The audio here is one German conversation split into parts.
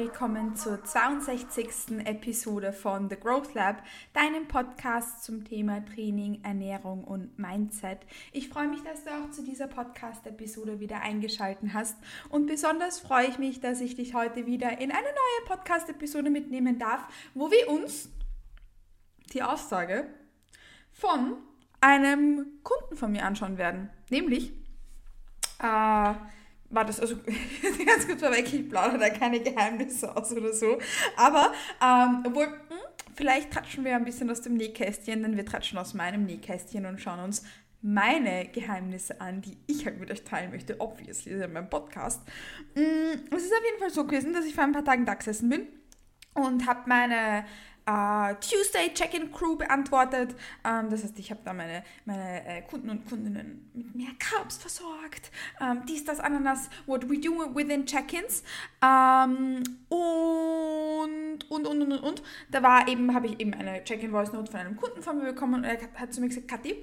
willkommen zur 62. Episode von The Growth Lab, deinem Podcast zum Thema Training, Ernährung und Mindset. Ich freue mich, dass du auch zu dieser Podcast-Episode wieder eingeschaltet hast und besonders freue ich mich, dass ich dich heute wieder in eine neue Podcast-Episode mitnehmen darf, wo wir uns die Aussage von einem Kunden von mir anschauen werden, nämlich äh, war das, also ganz kurz vorweg, ich plaudere da keine Geheimnisse aus oder so. Aber, ähm, obwohl, hm, vielleicht tratschen wir ein bisschen aus dem Nähkästchen, denn wir tratschen aus meinem Nähkästchen und schauen uns meine Geheimnisse an, die ich halt mit euch teilen möchte, obviously, in meinem Podcast. Hm, es ist auf jeden Fall so gewesen, dass ich vor ein paar Tagen da gesessen bin und habe meine Uh, Tuesday Check-in Crew beantwortet. Ähm, das heißt, ich habe da meine, meine äh, Kunden und Kundinnen mit mehr Carbs versorgt. Ähm, dies, das, Ananas, what we do within Check-ins. Ähm, und, und, und, und, und. Da war eben, habe ich eben eine Check-in-Voice-Note von einem Kunden von mir bekommen und er hat zu mir gesagt, Kathi,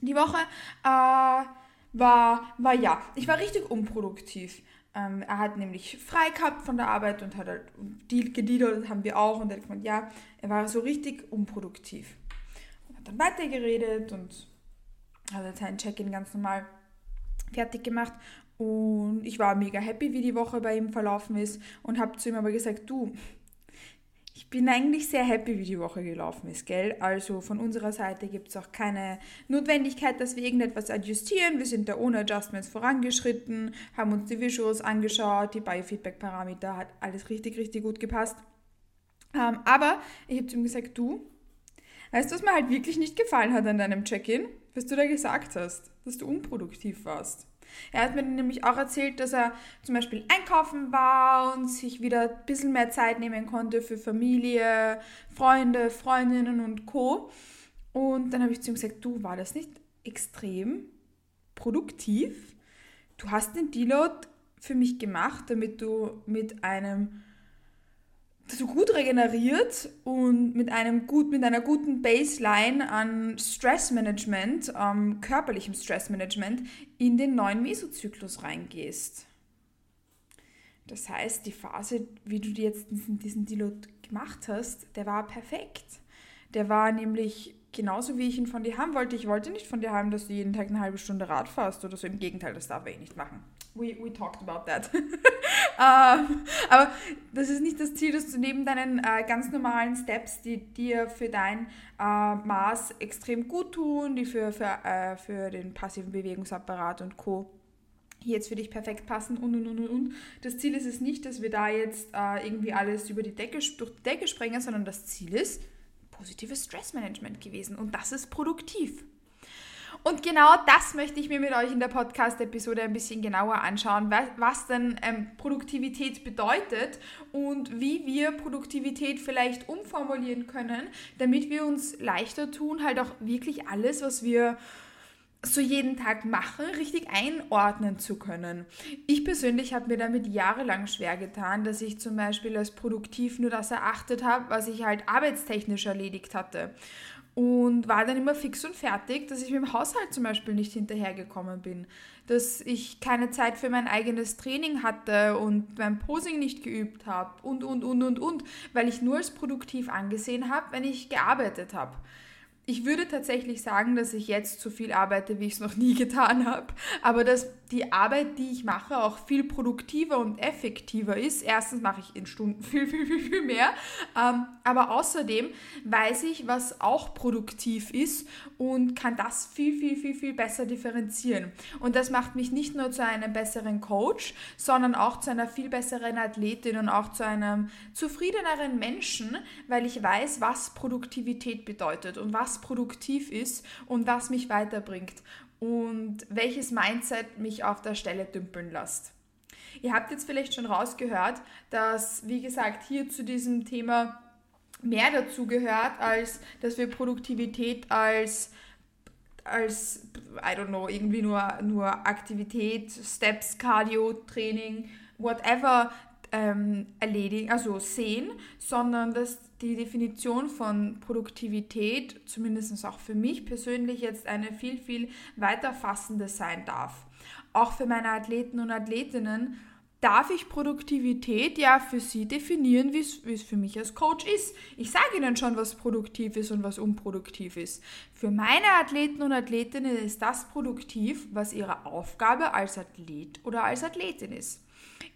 die Woche uh, war, war ja, ich war richtig unproduktiv. Ähm, er hat nämlich frei gehabt von der Arbeit und hat halt gediedelt, haben wir auch. Und er hat gemeint, ja, er war so richtig unproduktiv. Und hat dann weitergeredet und hat halt seinen Check-in ganz normal fertig gemacht. Und ich war mega happy, wie die Woche bei ihm verlaufen ist und habe zu ihm aber gesagt, du, ich bin eigentlich sehr happy, wie die Woche gelaufen ist, gell? Also von unserer Seite gibt es auch keine Notwendigkeit, dass wir irgendetwas adjustieren. Wir sind da ohne Adjustments vorangeschritten, haben uns die Visuals angeschaut, die Biofeedback-Parameter, hat alles richtig, richtig gut gepasst. Ähm, aber ich habe zu ihm gesagt, du, weißt du, was mir halt wirklich nicht gefallen hat an deinem Check-in? Was du da gesagt hast, dass du unproduktiv warst. Er hat mir nämlich auch erzählt, dass er zum Beispiel einkaufen war und sich wieder ein bisschen mehr Zeit nehmen konnte für Familie, Freunde, Freundinnen und Co. Und dann habe ich zu ihm gesagt, du, war das nicht extrem produktiv? Du hast den Deload für mich gemacht, damit du mit einem so gut regeneriert und mit einem gut, mit einer guten Baseline an Stressmanagement, ähm, körperlichem Stressmanagement in den neuen Mesozyklus reingehst. Das heißt, die Phase, wie du jetzt diesen, diesen Deload gemacht hast, der war perfekt. Der war nämlich genauso, wie ich ihn von dir haben wollte. Ich wollte nicht von dir haben, dass du jeden Tag eine halbe Stunde Rad fährst oder so. Im Gegenteil, das darf ich nicht machen. We, we talked about that. ähm, aber das ist nicht das Ziel, dass du neben deinen äh, ganz normalen Steps, die dir für dein äh, Maß extrem gut tun, die für, für, äh, für den passiven Bewegungsapparat und Co jetzt für dich perfekt passen und und und und und. Das Ziel ist es nicht, dass wir da jetzt äh, irgendwie alles über die Decke, durch die Decke sprengen, sondern das Ziel ist positives Stressmanagement gewesen und das ist produktiv. Und genau das möchte ich mir mit euch in der Podcast-Episode ein bisschen genauer anschauen, was, was denn ähm, Produktivität bedeutet und wie wir Produktivität vielleicht umformulieren können, damit wir uns leichter tun, halt auch wirklich alles, was wir so jeden Tag machen, richtig einordnen zu können. Ich persönlich habe mir damit jahrelang schwer getan, dass ich zum Beispiel als produktiv nur das erachtet habe, was ich halt arbeitstechnisch erledigt hatte und war dann immer fix und fertig, dass ich mit dem Haushalt zum Beispiel nicht hinterhergekommen bin, dass ich keine Zeit für mein eigenes Training hatte und mein Posing nicht geübt habe und, und, und, und, und, weil ich nur als produktiv angesehen habe, wenn ich gearbeitet habe ich würde tatsächlich sagen, dass ich jetzt so viel arbeite, wie ich es noch nie getan habe. Aber dass die Arbeit, die ich mache, auch viel produktiver und effektiver ist. Erstens mache ich in Stunden viel, viel, viel, viel mehr. Ähm, aber außerdem weiß ich, was auch produktiv ist und kann das viel, viel, viel, viel besser differenzieren. Und das macht mich nicht nur zu einem besseren Coach, sondern auch zu einer viel besseren Athletin und auch zu einem zufriedeneren Menschen, weil ich weiß, was Produktivität bedeutet und was produktiv ist und was mich weiterbringt und welches Mindset mich auf der Stelle dümpeln lässt. Ihr habt jetzt vielleicht schon rausgehört, dass, wie gesagt, hier zu diesem Thema mehr dazu gehört, als dass wir Produktivität als als, I don't know, irgendwie nur, nur Aktivität, Steps, Cardio, Training, whatever ähm, erledigen, also sehen, sondern dass die Definition von Produktivität, zumindest auch für mich persönlich, jetzt eine viel, viel weiter fassende sein darf. Auch für meine Athleten und Athletinnen darf ich Produktivität ja für Sie definieren, wie es für mich als Coach ist. Ich sage Ihnen schon, was produktiv ist und was unproduktiv ist. Für meine Athleten und Athletinnen ist das produktiv, was ihre Aufgabe als Athlet oder als Athletin ist.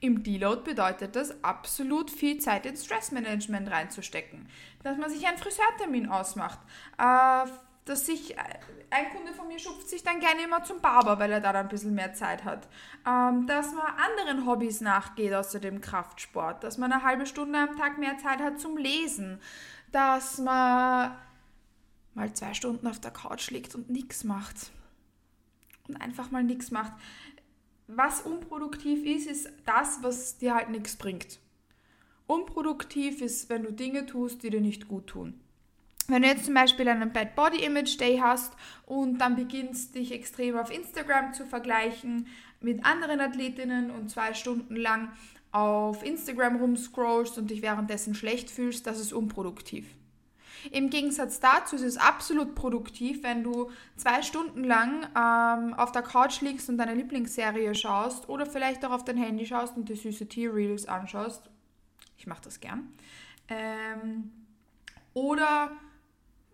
Im Deload bedeutet das, absolut viel Zeit ins Stressmanagement reinzustecken. Dass man sich einen Friseurtermin ausmacht, äh, dass sich ein Kunde von mir schupft sich dann gerne immer zum Barber, weil er da dann ein bisschen mehr Zeit hat. Ähm, dass man anderen Hobbys nachgeht außer dem Kraftsport, dass man eine halbe Stunde am Tag mehr Zeit hat zum Lesen, dass man mal zwei Stunden auf der Couch liegt und nichts macht. Und einfach mal nichts macht. Was unproduktiv ist, ist das, was dir halt nichts bringt. Unproduktiv ist, wenn du Dinge tust, die dir nicht gut tun. Wenn du jetzt zum Beispiel einen Bad Body Image Day hast und dann beginnst dich extrem auf Instagram zu vergleichen mit anderen Athletinnen und zwei Stunden lang auf Instagram rumscrollst und dich währenddessen schlecht fühlst, das ist unproduktiv. Im Gegensatz dazu ist es absolut produktiv, wenn du zwei Stunden lang ähm, auf der Couch liegst und deine Lieblingsserie schaust oder vielleicht auch auf dein Handy schaust und die süße T-Reels anschaust. Ich mache das gern. Ähm, oder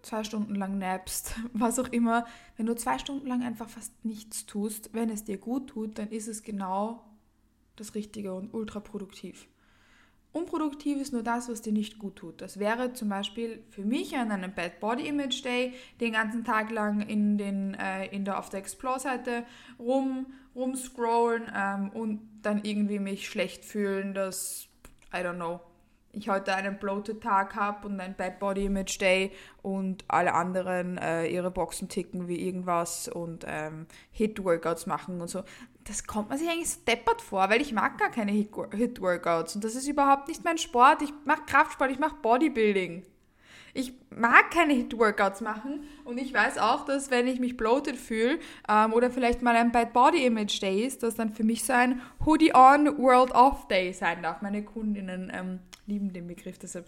zwei Stunden lang nappst, was auch immer, wenn du zwei Stunden lang einfach fast nichts tust, wenn es dir gut tut, dann ist es genau das Richtige und ultra produktiv. Unproduktiv ist nur das, was dir nicht gut tut. Das wäre zum Beispiel für mich an einem Bad Body Image Day den ganzen Tag lang in, den, äh, in der, auf der Explore-Seite rum, rumscrollen ähm, und dann irgendwie mich schlecht fühlen, dass, I don't know, ich heute einen Bloated-Tag habe und ein Bad Body Image Day und alle anderen äh, ihre Boxen ticken wie irgendwas und ähm, Hit-Workouts machen und so. Das kommt man sich eigentlich steppert vor, weil ich mag gar keine Hit-Workouts und das ist überhaupt nicht mein Sport. Ich mache Kraftsport, ich mache Bodybuilding. Ich mag keine Hit-Workouts machen und ich weiß auch, dass wenn ich mich bloated fühle ähm, oder vielleicht mal ein Bad Body Image Day ist, dass dann für mich so ein Hoodie On World Off Day sein darf. Meine Kundinnen ähm, lieben den Begriff, deshalb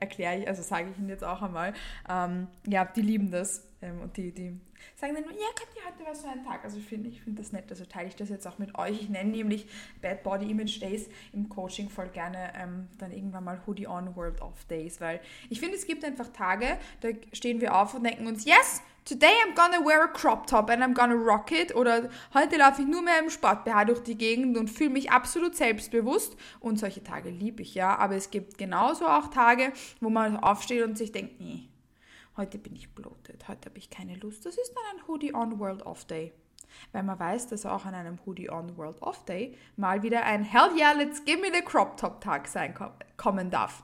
erkläre ich, also sage ich ihn jetzt auch einmal. Ähm, ja, die lieben das ähm, und die, die sagen dann ja, Katja, heute war so ein Tag. Also ich finde ich find das nett, also teile ich das jetzt auch mit euch. Ich nenne nämlich Bad Body Image Days im Coaching voll gerne ähm, dann irgendwann mal Hoodie On World Off Days, weil ich finde, es gibt einfach Tage, da stehen wir auf und denken uns, yes, Today I'm gonna wear a crop top and I'm gonna rock it. Oder heute laufe ich nur mehr im Sport-BH durch die Gegend und fühle mich absolut selbstbewusst. Und solche Tage liebe ich ja. Aber es gibt genauso auch Tage, wo man aufsteht und sich denkt, nee, heute bin ich bloated, heute habe ich keine Lust. Das ist dann ein Hoodie on World Off Day. Weil man weiß, dass auch an einem Hoodie on World Off Day mal wieder ein Hell yeah, let's give me the crop top Tag sein kommen darf.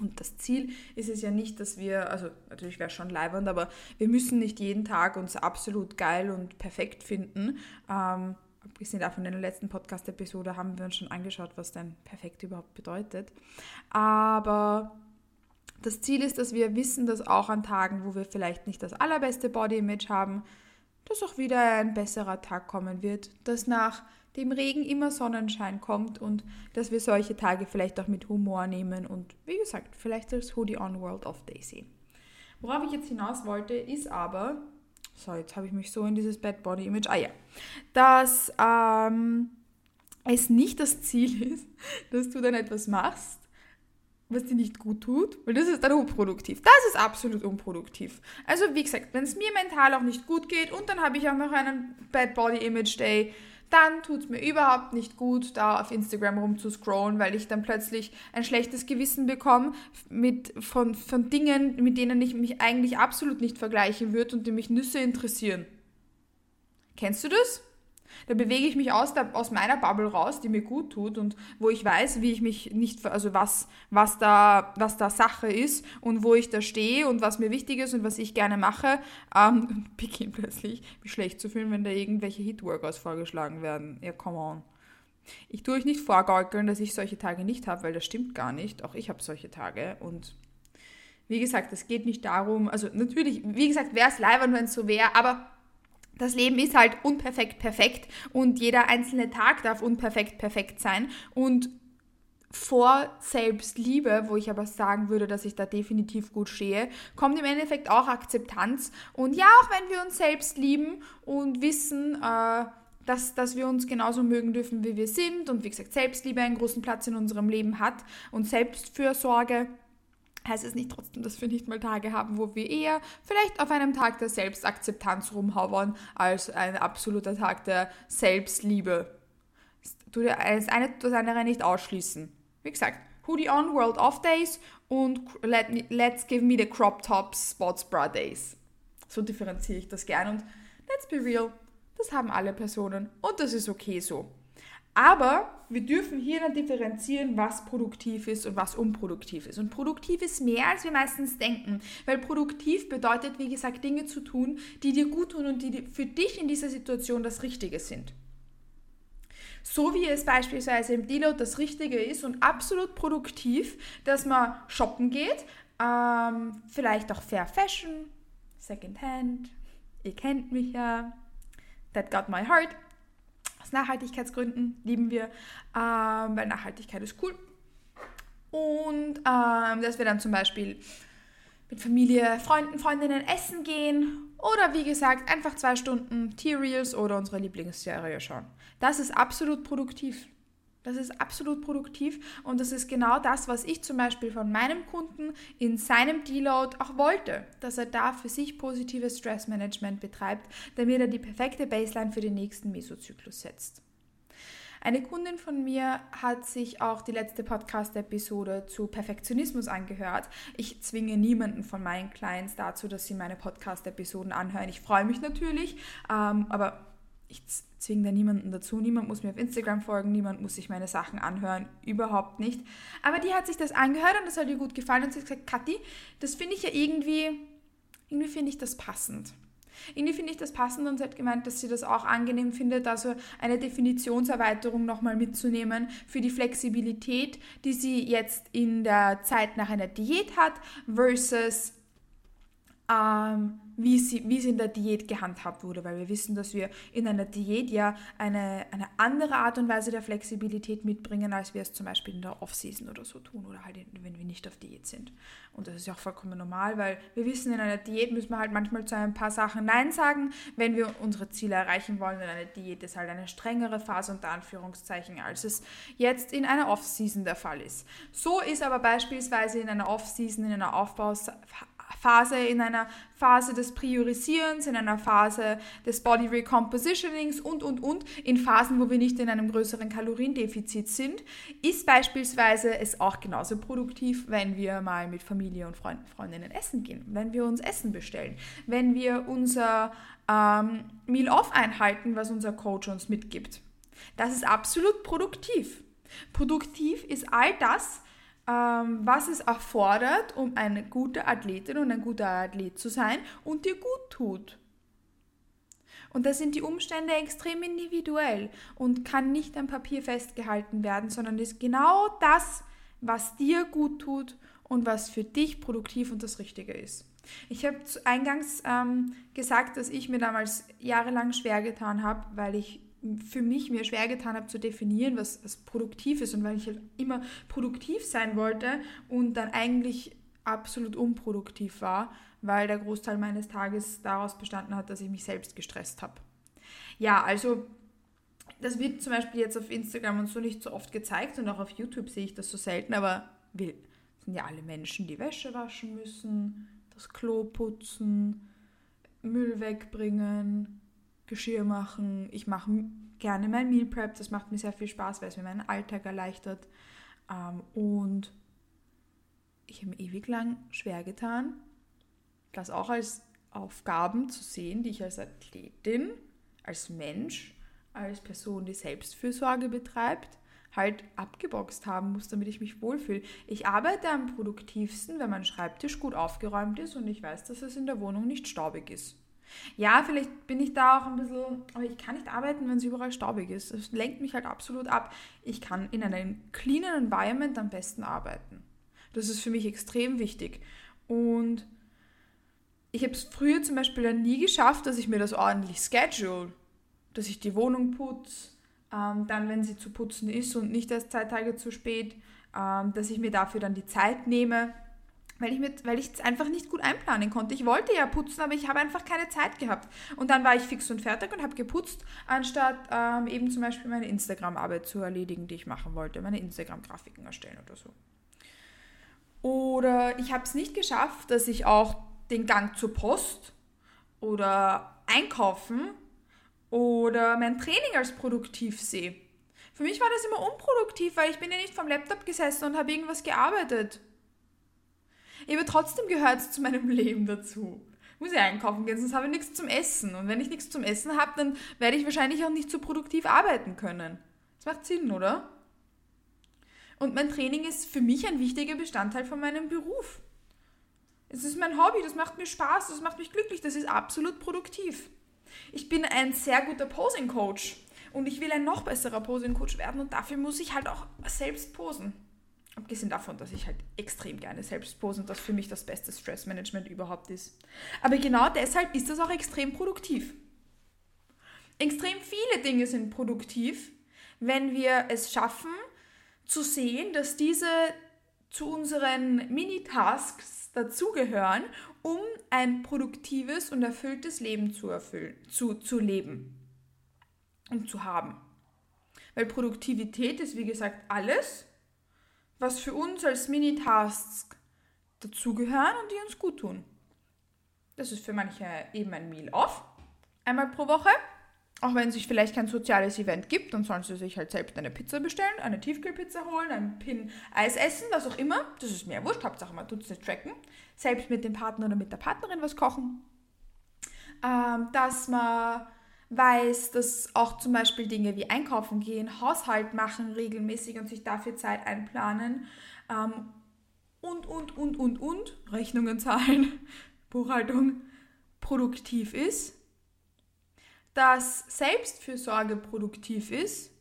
Und das Ziel ist es ja nicht, dass wir, also natürlich wäre es schon leibernd, aber wir müssen nicht jeden Tag uns absolut geil und perfekt finden. Ähm, abgesehen davon, in der letzten Podcast-Episode haben wir uns schon angeschaut, was denn perfekt überhaupt bedeutet. Aber das Ziel ist, dass wir wissen, dass auch an Tagen, wo wir vielleicht nicht das allerbeste Body-Image haben, dass auch wieder ein besserer Tag kommen wird, dass nach dem Regen immer Sonnenschein kommt und dass wir solche Tage vielleicht auch mit Humor nehmen und wie gesagt, vielleicht als Hoodie on World of Day sehen. Worauf ich jetzt hinaus wollte, ist aber, so jetzt habe ich mich so in dieses Bad Body Image, ah ja, dass ähm, es nicht das Ziel ist, dass du dann etwas machst, was dir nicht gut tut, weil das ist dann unproduktiv. Das ist absolut unproduktiv. Also wie gesagt, wenn es mir mental auch nicht gut geht und dann habe ich auch noch einen Bad Body Image Day, dann tut es mir überhaupt nicht gut, da auf Instagram rumzuscrollen, weil ich dann plötzlich ein schlechtes Gewissen bekomme mit, von, von Dingen, mit denen ich mich eigentlich absolut nicht vergleichen würde und die mich Nüsse interessieren. Kennst du das? Da bewege ich mich aus, der, aus meiner Bubble raus, die mir gut tut und wo ich weiß, wie ich mich nicht, also was, was, da, was da Sache ist und wo ich da stehe und was mir wichtig ist und was ich gerne mache, ähm, beginne plötzlich mich schlecht zu fühlen, wenn da irgendwelche Hit-Workouts vorgeschlagen werden. Ja, come on. Ich tue euch nicht vorgaukeln, dass ich solche Tage nicht habe, weil das stimmt gar nicht. Auch ich habe solche Tage und wie gesagt, es geht nicht darum, also natürlich, wie gesagt, wäre es leider, wenn es so wäre, aber das Leben ist halt unperfekt perfekt und jeder einzelne Tag darf unperfekt perfekt sein und vor Selbstliebe, wo ich aber sagen würde, dass ich da definitiv gut stehe, kommt im Endeffekt auch Akzeptanz. Und ja, auch wenn wir uns selbst lieben und wissen, äh, dass, dass wir uns genauso mögen dürfen, wie wir sind und wie gesagt, Selbstliebe einen großen Platz in unserem Leben hat und Selbstfürsorge heißt es nicht trotzdem, dass wir nicht mal Tage haben, wo wir eher vielleicht auf einem Tag der Selbstakzeptanz rumhauern, als ein absoluter Tag der Selbstliebe. Du das eine das andere nicht ausschließen. Wie gesagt, Hoodie on, World Off Days und let me, Let's Give Me the Crop Tops Sports Bra Days. So differenziere ich das gern und let's be real, das haben alle Personen und das ist okay so. Aber wir dürfen hier dann differenzieren, was produktiv ist und was unproduktiv ist. Und produktiv ist mehr, als wir meistens denken. Weil produktiv bedeutet, wie gesagt, Dinge zu tun, die dir gut tun und die für dich in dieser Situation das Richtige sind. So wie es beispielsweise im Deload das Richtige ist und absolut produktiv, dass man shoppen geht, ähm, vielleicht auch Fair Fashion, Secondhand, ihr kennt mich ja, That Got My Heart, aus Nachhaltigkeitsgründen lieben wir, ähm, weil Nachhaltigkeit ist cool. Und ähm, dass wir dann zum Beispiel mit Familie, Freunden, Freundinnen essen gehen oder wie gesagt einfach zwei Stunden T-Reels oder unsere Lieblingsserie schauen. Das ist absolut produktiv. Das ist absolut produktiv und das ist genau das, was ich zum Beispiel von meinem Kunden in seinem Deload auch wollte, dass er da für sich positives Stressmanagement betreibt, damit er die perfekte Baseline für den nächsten Mesozyklus setzt. Eine Kundin von mir hat sich auch die letzte Podcast-Episode zu Perfektionismus angehört. Ich zwinge niemanden von meinen Clients dazu, dass sie meine Podcast-Episoden anhören. Ich freue mich natürlich, ähm, aber ich zwinge da niemanden dazu. Niemand muss mir auf Instagram folgen, niemand muss sich meine Sachen anhören, überhaupt nicht. Aber die hat sich das angehört und das hat ihr gut gefallen und sie hat gesagt, Kathi, das finde ich ja irgendwie, irgendwie finde ich das passend. Irgendwie finde ich das passend und sie hat gemeint, dass sie das auch angenehm findet, also eine Definitionserweiterung nochmal mitzunehmen für die Flexibilität, die sie jetzt in der Zeit nach einer Diät hat, versus ähm, wie, sie, wie es in der Diät gehandhabt wurde, weil wir wissen, dass wir in einer Diät ja eine, eine andere Art und Weise der Flexibilität mitbringen, als wir es zum Beispiel in der Off-Season oder so tun oder halt, wenn wir nicht auf Diät sind. Und das ist ja auch vollkommen normal, weil wir wissen, in einer Diät müssen wir halt manchmal zu ein paar Sachen Nein sagen, wenn wir unsere Ziele erreichen wollen. Und eine Diät ist halt eine strengere Phase unter Anführungszeichen, als es jetzt in einer Off-Season der Fall ist. So ist aber beispielsweise in einer Off-Season, in einer Aufbaus Phase, in einer Phase des Priorisierens, in einer Phase des Body Recompositionings und, und, und, in Phasen, wo wir nicht in einem größeren Kaloriendefizit sind, ist beispielsweise es auch genauso produktiv, wenn wir mal mit Familie und Freunden, Freundinnen essen gehen, wenn wir uns Essen bestellen, wenn wir unser ähm, Meal-Off einhalten, was unser Coach uns mitgibt. Das ist absolut produktiv. Produktiv ist all das, was es erfordert, um eine gute Athletin und ein guter Athlet zu sein und dir gut tut. Und da sind die Umstände extrem individuell und kann nicht am Papier festgehalten werden, sondern ist genau das, was dir gut tut und was für dich produktiv und das Richtige ist. Ich habe eingangs ähm, gesagt, dass ich mir damals jahrelang schwer getan habe, weil ich für mich mir schwer getan habe zu definieren, was, was produktiv ist und weil ich halt immer produktiv sein wollte und dann eigentlich absolut unproduktiv war, weil der Großteil meines Tages daraus bestanden hat, dass ich mich selbst gestresst habe. Ja, also das wird zum Beispiel jetzt auf Instagram und so nicht so oft gezeigt und auch auf YouTube sehe ich das so selten, aber wir sind ja alle Menschen, die Wäsche waschen müssen, das Klo putzen, Müll wegbringen, Geschirr machen. Ich mache gerne mein Meal Prep. Das macht mir sehr viel Spaß, weil es mir meinen Alltag erleichtert. Ähm, und ich habe mir ewig lang schwer getan, das auch als Aufgaben zu sehen, die ich als Athletin, als Mensch, als Person, die Selbstfürsorge betreibt, halt abgeboxt haben muss, damit ich mich wohlfühle. Ich arbeite am produktivsten, wenn mein Schreibtisch gut aufgeräumt ist und ich weiß, dass es in der Wohnung nicht staubig ist. Ja, vielleicht bin ich da auch ein bisschen, aber ich kann nicht arbeiten, wenn es überall staubig ist. Das lenkt mich halt absolut ab. Ich kann in einem cleanen Environment am besten arbeiten. Das ist für mich extrem wichtig. Und ich habe es früher zum Beispiel dann nie geschafft, dass ich mir das ordentlich schedule. Dass ich die Wohnung putze, ähm, dann, wenn sie zu putzen ist und nicht erst zwei Tage zu spät, ähm, dass ich mir dafür dann die Zeit nehme weil ich mit, weil ich es einfach nicht gut einplanen konnte. Ich wollte ja putzen, aber ich habe einfach keine Zeit gehabt. Und dann war ich fix und fertig und habe geputzt, anstatt ähm, eben zum Beispiel meine Instagram-Arbeit zu erledigen, die ich machen wollte, meine Instagram-Grafiken erstellen oder so. Oder ich habe es nicht geschafft, dass ich auch den Gang zur Post oder einkaufen oder mein Training als produktiv sehe. Für mich war das immer unproduktiv, weil ich bin ja nicht vom Laptop gesessen und habe irgendwas gearbeitet. Aber trotzdem gehört es zu meinem Leben dazu. Ich muss ja einkaufen gehen, sonst habe ich nichts zum Essen. Und wenn ich nichts zum Essen habe, dann werde ich wahrscheinlich auch nicht so produktiv arbeiten können. Das macht Sinn, oder? Und mein Training ist für mich ein wichtiger Bestandteil von meinem Beruf. Es ist mein Hobby, das macht mir Spaß, das macht mich glücklich, das ist absolut produktiv. Ich bin ein sehr guter Posing-Coach und ich will ein noch besserer Posing-Coach werden und dafür muss ich halt auch selbst posen. Abgesehen davon, dass ich halt extrem gerne selbst pose und das für mich das beste Stressmanagement überhaupt ist. Aber genau deshalb ist das auch extrem produktiv. Extrem viele Dinge sind produktiv, wenn wir es schaffen, zu sehen, dass diese zu unseren Mini-Tasks dazugehören, um ein produktives und erfülltes Leben zu, erfüllen, zu, zu leben und zu haben. Weil Produktivität ist, wie gesagt, alles, was für uns als Mini-Tasks dazugehören und die uns gut tun. Das ist für manche eben ein Meal off, einmal pro Woche. Auch wenn es sich vielleicht kein soziales Event gibt, dann sollen sie sich halt selbst eine Pizza bestellen, eine Tiefkühlpizza holen, einen Pin Eis essen, was auch immer. Das ist mir wurscht, Hauptsache man tut es nicht tracken. Selbst mit dem Partner oder mit der Partnerin was kochen. Ähm, dass man weiß, dass auch zum Beispiel Dinge wie Einkaufen gehen, Haushalt machen regelmäßig und sich dafür Zeit einplanen ähm, und, und, und, und, und, Rechnungen zahlen, Buchhaltung produktiv ist, dass Selbstfürsorge produktiv ist.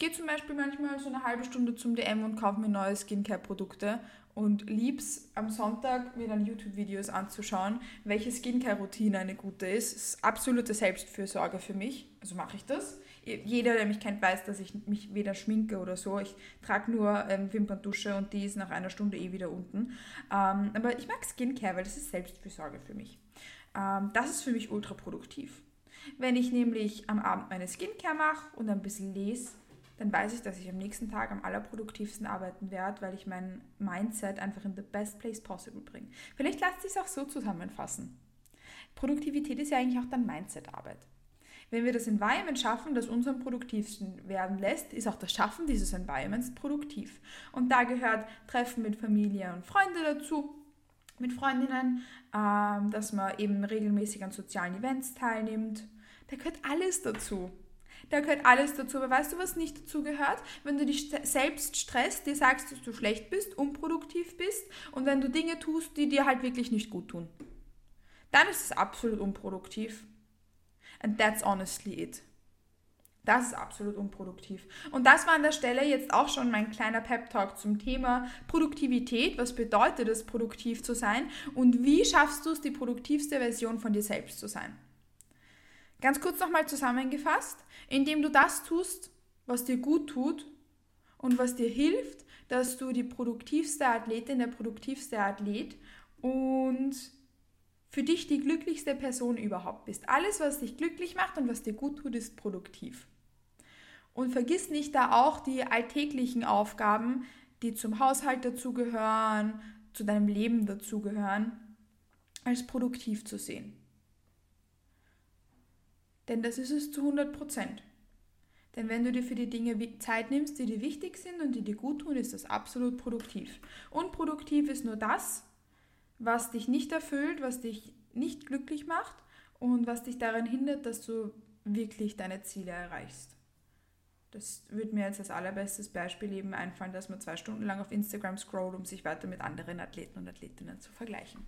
Gehe zum Beispiel manchmal so eine halbe Stunde zum DM und kaufe mir neue Skincare-Produkte und lieb's am Sonntag mir dann YouTube-Videos anzuschauen, welche Skincare-Routine eine gute ist. Das ist absolute Selbstfürsorge für mich. Also mache ich das. Jeder, der mich kennt, weiß, dass ich mich weder schminke oder so. Ich trage nur ähm, Wimperndusche und die ist nach einer Stunde eh wieder unten. Ähm, aber ich mag Skincare, weil das ist Selbstfürsorge für mich. Ähm, das ist für mich ultra produktiv. Wenn ich nämlich am Abend meine Skincare mache und ein bisschen lese, dann weiß ich, dass ich am nächsten Tag am allerproduktivsten arbeiten werde, weil ich mein Mindset einfach in the best place possible bringe. Vielleicht lasst sich es auch so zusammenfassen. Produktivität ist ja eigentlich auch dann Mindset-Arbeit. Wenn wir das Environment schaffen, das uns am produktivsten werden lässt, ist auch das Schaffen dieses Environments produktiv. Und da gehört Treffen mit Familie und Freunde dazu, mit Freundinnen, ähm, dass man eben regelmäßig an sozialen Events teilnimmt. Da gehört alles dazu. Da gehört alles dazu. Aber weißt du, was nicht dazu gehört? Wenn du dich selbst stresst, dir sagst, dass du schlecht bist, unproduktiv bist und wenn du Dinge tust, die dir halt wirklich nicht gut tun. Dann ist es absolut unproduktiv. And that's honestly it. Das ist absolut unproduktiv. Und das war an der Stelle jetzt auch schon mein kleiner Pep-Talk zum Thema Produktivität. Was bedeutet es, produktiv zu sein? Und wie schaffst du es, die produktivste Version von dir selbst zu sein? Ganz kurz nochmal zusammengefasst, indem du das tust, was dir gut tut und was dir hilft, dass du die produktivste Athletin, der produktivste Athlet und für dich die glücklichste Person überhaupt bist. Alles, was dich glücklich macht und was dir gut tut, ist produktiv. Und vergiss nicht da auch die alltäglichen Aufgaben, die zum Haushalt dazugehören, zu deinem Leben dazugehören, als produktiv zu sehen. Denn das ist es zu 100 Prozent. Denn wenn du dir für die Dinge Zeit nimmst, die dir wichtig sind und die dir gut tun, ist das absolut produktiv. Unproduktiv ist nur das, was dich nicht erfüllt, was dich nicht glücklich macht und was dich daran hindert, dass du wirklich deine Ziele erreichst. Das würde mir jetzt als allerbestes Beispiel eben einfallen, dass man zwei Stunden lang auf Instagram scrollt, um sich weiter mit anderen Athleten und Athletinnen zu vergleichen.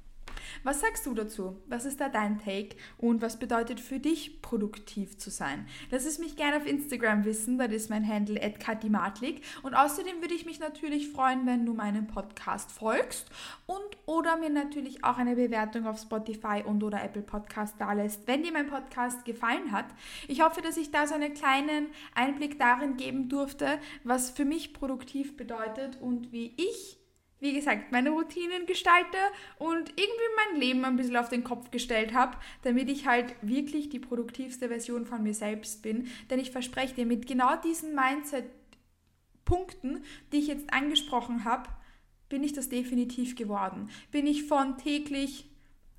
Was sagst du dazu? Was ist da dein Take und was bedeutet für dich produktiv zu sein? Lass es mich gerne auf Instagram wissen, das ist mein Handle @katimatlik und außerdem würde ich mich natürlich freuen, wenn du meinem Podcast folgst und oder mir natürlich auch eine Bewertung auf Spotify und oder Apple Podcast da lässt, wenn dir mein Podcast gefallen hat. Ich hoffe, dass ich da so einen kleinen Einblick darin geben durfte, was für mich produktiv bedeutet und wie ich wie gesagt, meine Routinen gestalte und irgendwie mein Leben ein bisschen auf den Kopf gestellt habe, damit ich halt wirklich die produktivste Version von mir selbst bin. Denn ich verspreche dir, mit genau diesen Mindset-Punkten, die ich jetzt angesprochen habe, bin ich das definitiv geworden. Bin ich von täglich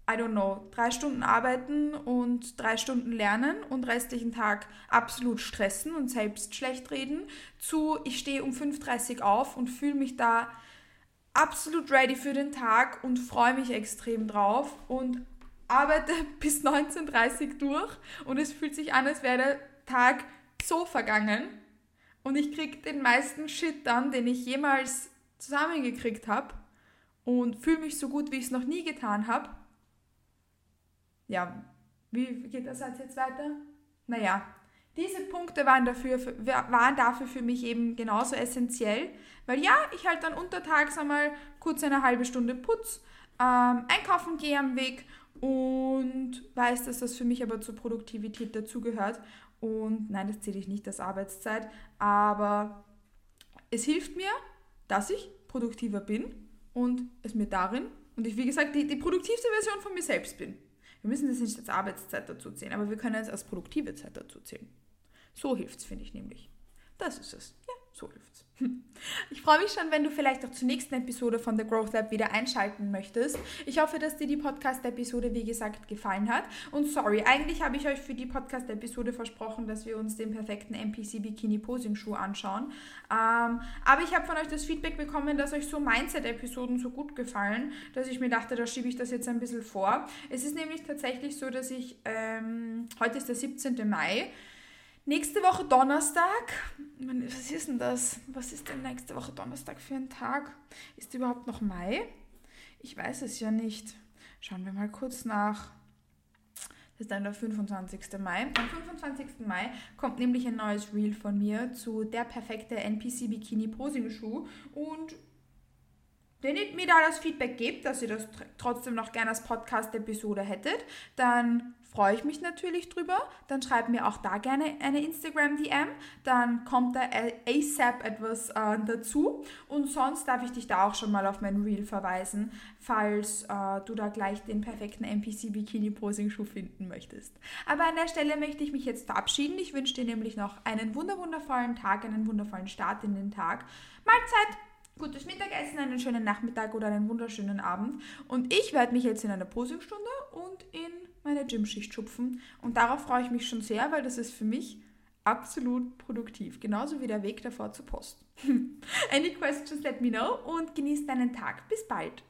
I don't know, drei Stunden arbeiten und drei Stunden lernen und restlichen Tag absolut stressen und selbst schlecht reden, zu ich stehe um 5.30 Uhr auf und fühle mich da absolut ready für den Tag und freue mich extrem drauf und arbeite bis 19.30 Uhr durch und es fühlt sich an, als wäre der Tag so vergangen und ich kriege den meisten Shit dann, den ich jemals zusammengekriegt habe und fühle mich so gut, wie ich es noch nie getan habe ja, wie geht das jetzt weiter? Naja, diese Punkte waren dafür, waren dafür für mich eben genauso essentiell, weil ja, ich halt dann untertags einmal kurz eine halbe Stunde putz, ähm, einkaufen gehe am Weg und weiß, dass das für mich aber zur Produktivität dazugehört. Und nein, das zähle ich nicht als Arbeitszeit, aber es hilft mir, dass ich produktiver bin und es mir darin, und ich wie gesagt die, die produktivste Version von mir selbst bin. Wir müssen das nicht als Arbeitszeit dazu zählen, aber wir können es als produktive Zeit dazu zählen. So hilft es, finde ich nämlich. Das ist es. Ja, so hilft's. Ich freue mich schon, wenn du vielleicht auch zur nächsten Episode von The Growth Lab wieder einschalten möchtest. Ich hoffe, dass dir die Podcast-Episode, wie gesagt, gefallen hat. Und sorry, eigentlich habe ich euch für die Podcast-Episode versprochen, dass wir uns den perfekten MPC Bikini Posing Schuh anschauen. Ähm, aber ich habe von euch das Feedback bekommen, dass euch so Mindset-Episoden so gut gefallen, dass ich mir dachte, da schiebe ich das jetzt ein bisschen vor. Es ist nämlich tatsächlich so, dass ich, ähm, heute ist der 17. Mai, Nächste Woche Donnerstag, was ist denn das? Was ist denn nächste Woche Donnerstag für ein Tag? Ist überhaupt noch Mai? Ich weiß es ja nicht. Schauen wir mal kurz nach. Das ist dann der 25. Mai. Am 25. Mai kommt nämlich ein neues Reel von mir zu der perfekte NPC Bikini Posing Schuh und wenn ihr mir da das Feedback gebt, dass ihr das trotzdem noch gerne als Podcast-Episode hättet, dann freue ich mich natürlich drüber. Dann schreibt mir auch da gerne eine Instagram-DM. Dann kommt da ASAP etwas äh, dazu. Und sonst darf ich dich da auch schon mal auf mein Reel verweisen, falls äh, du da gleich den perfekten NPC Bikini Posing Schuh finden möchtest. Aber an der Stelle möchte ich mich jetzt verabschieden. Ich wünsche dir nämlich noch einen wunderwundervollen Tag, einen wundervollen Start in den Tag. Mahlzeit! Gutes Mittagessen, einen schönen Nachmittag oder einen wunderschönen Abend. Und ich werde mich jetzt in einer Posingstunde und in meine Gymschicht schupfen. Und darauf freue ich mich schon sehr, weil das ist für mich absolut produktiv. Genauso wie der Weg davor zur Post. Any questions, let me know und genieß deinen Tag. Bis bald.